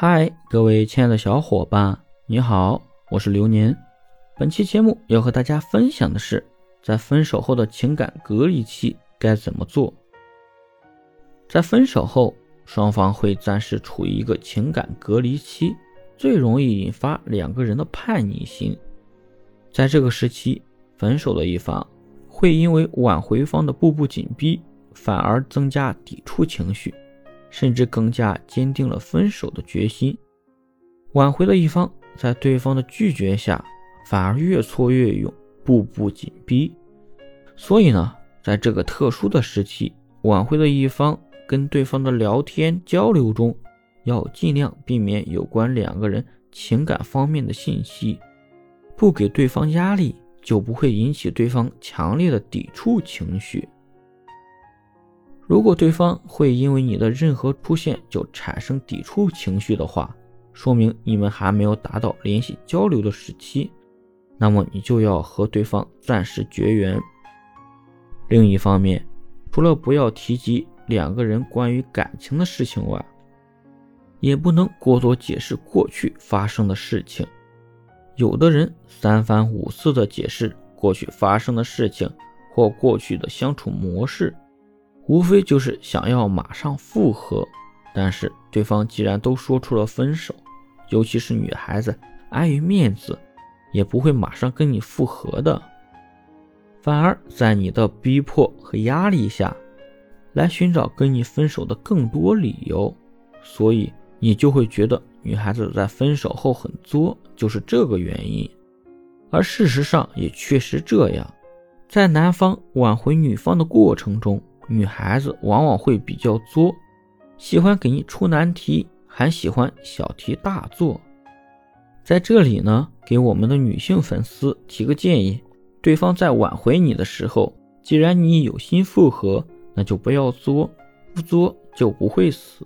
嗨，各位亲爱的小伙伴，你好，我是流年。本期节目要和大家分享的是，在分手后的情感隔离期该怎么做。在分手后，双方会暂时处于一个情感隔离期，最容易引发两个人的叛逆心。在这个时期，分手的一方会因为挽回方的步步紧逼，反而增加抵触情绪。甚至更加坚定了分手的决心。挽回的一方在对方的拒绝下，反而越挫越勇，步步紧逼。所以呢，在这个特殊的时期，挽回的一方跟对方的聊天交流中，要尽量避免有关两个人情感方面的信息，不给对方压力，就不会引起对方强烈的抵触情绪。如果对方会因为你的任何出现就产生抵触情绪的话，说明你们还没有达到联系交流的时期，那么你就要和对方暂时绝缘。另一方面，除了不要提及两个人关于感情的事情外，也不能过多解释过去发生的事情。有的人三番五次的解释过去发生的事情或过去的相处模式。无非就是想要马上复合，但是对方既然都说出了分手，尤其是女孩子碍于面子，也不会马上跟你复合的，反而在你的逼迫和压力下，来寻找跟你分手的更多理由，所以你就会觉得女孩子在分手后很作，就是这个原因。而事实上也确实这样，在男方挽回女方的过程中。女孩子往往会比较作，喜欢给你出难题，还喜欢小题大做。在这里呢，给我们的女性粉丝提个建议：对方在挽回你的时候，既然你有心复合，那就不要作，不作就不会死。